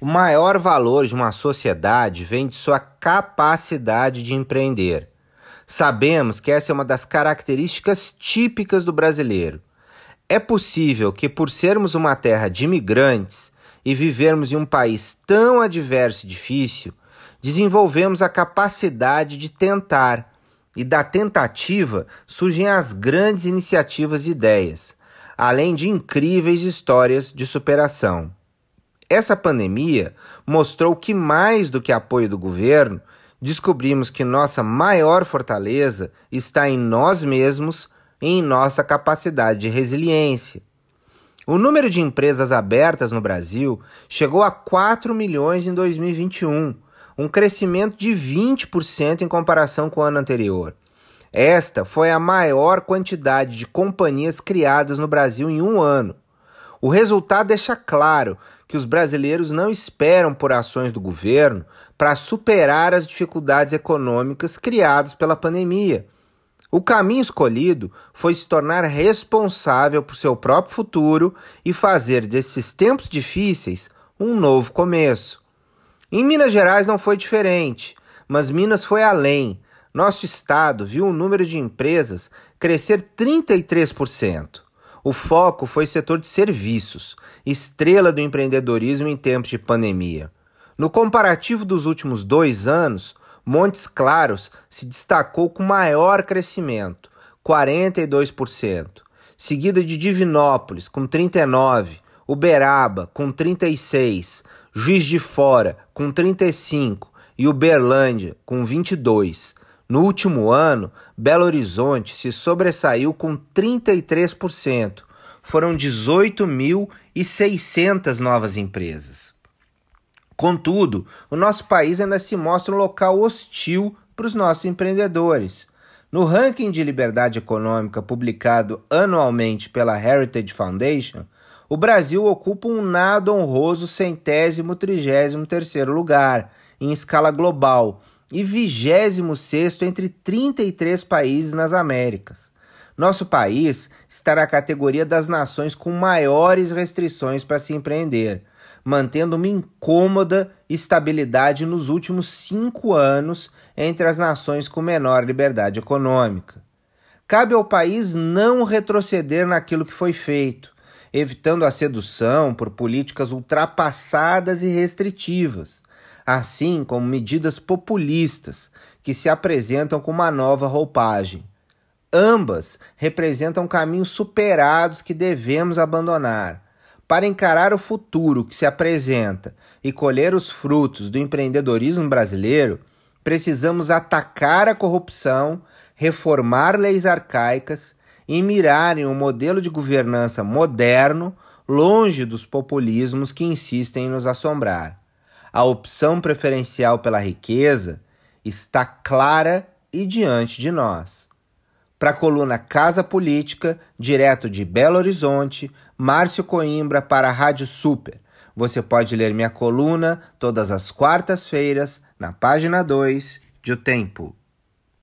O maior valor de uma sociedade vem de sua capacidade de empreender. Sabemos que essa é uma das características típicas do brasileiro. É possível que, por sermos uma terra de imigrantes e vivermos em um país tão adverso e difícil, desenvolvemos a capacidade de tentar, e da tentativa surgem as grandes iniciativas e ideias, além de incríveis histórias de superação. Essa pandemia mostrou que, mais do que apoio do governo, descobrimos que nossa maior fortaleza está em nós mesmos e em nossa capacidade de resiliência. O número de empresas abertas no Brasil chegou a 4 milhões em 2021, um crescimento de 20% em comparação com o ano anterior. Esta foi a maior quantidade de companhias criadas no Brasil em um ano. O resultado deixa claro que os brasileiros não esperam por ações do governo para superar as dificuldades econômicas criadas pela pandemia. O caminho escolhido foi se tornar responsável por seu próprio futuro e fazer desses tempos difíceis um novo começo. Em Minas Gerais não foi diferente, mas Minas foi além nosso estado viu o número de empresas crescer 33%. O foco foi setor de serviços, estrela do empreendedorismo em tempos de pandemia. No comparativo dos últimos dois anos, Montes Claros se destacou com maior crescimento, 42%, seguida de Divinópolis, com 39%, Uberaba, com 36%, Juiz de Fora, com 35% e Uberlândia, com 22%. No último ano, Belo Horizonte se sobressaiu com 33%. Foram 18.600 novas empresas. Contudo, o nosso país ainda se mostra um local hostil para os nossos empreendedores. No ranking de liberdade econômica publicado anualmente pela Heritage Foundation, o Brasil ocupa um nada honroso centésimo trigésimo terceiro lugar em escala global e 26 entre 33 países nas Américas. Nosso país está na categoria das nações com maiores restrições para se empreender, mantendo uma incômoda estabilidade nos últimos cinco anos entre as nações com menor liberdade econômica. Cabe ao país não retroceder naquilo que foi feito, evitando a sedução por políticas ultrapassadas e restritivas assim como medidas populistas que se apresentam com uma nova roupagem. Ambas representam caminhos superados que devemos abandonar. Para encarar o futuro que se apresenta e colher os frutos do empreendedorismo brasileiro, precisamos atacar a corrupção, reformar leis arcaicas e mirar em um modelo de governança moderno, longe dos populismos que insistem em nos assombrar a opção preferencial pela riqueza está clara e diante de nós. Para a coluna Casa Política, direto de Belo Horizonte, Márcio Coimbra para a Rádio Super. Você pode ler minha coluna todas as quartas-feiras na página 2 de O Tempo.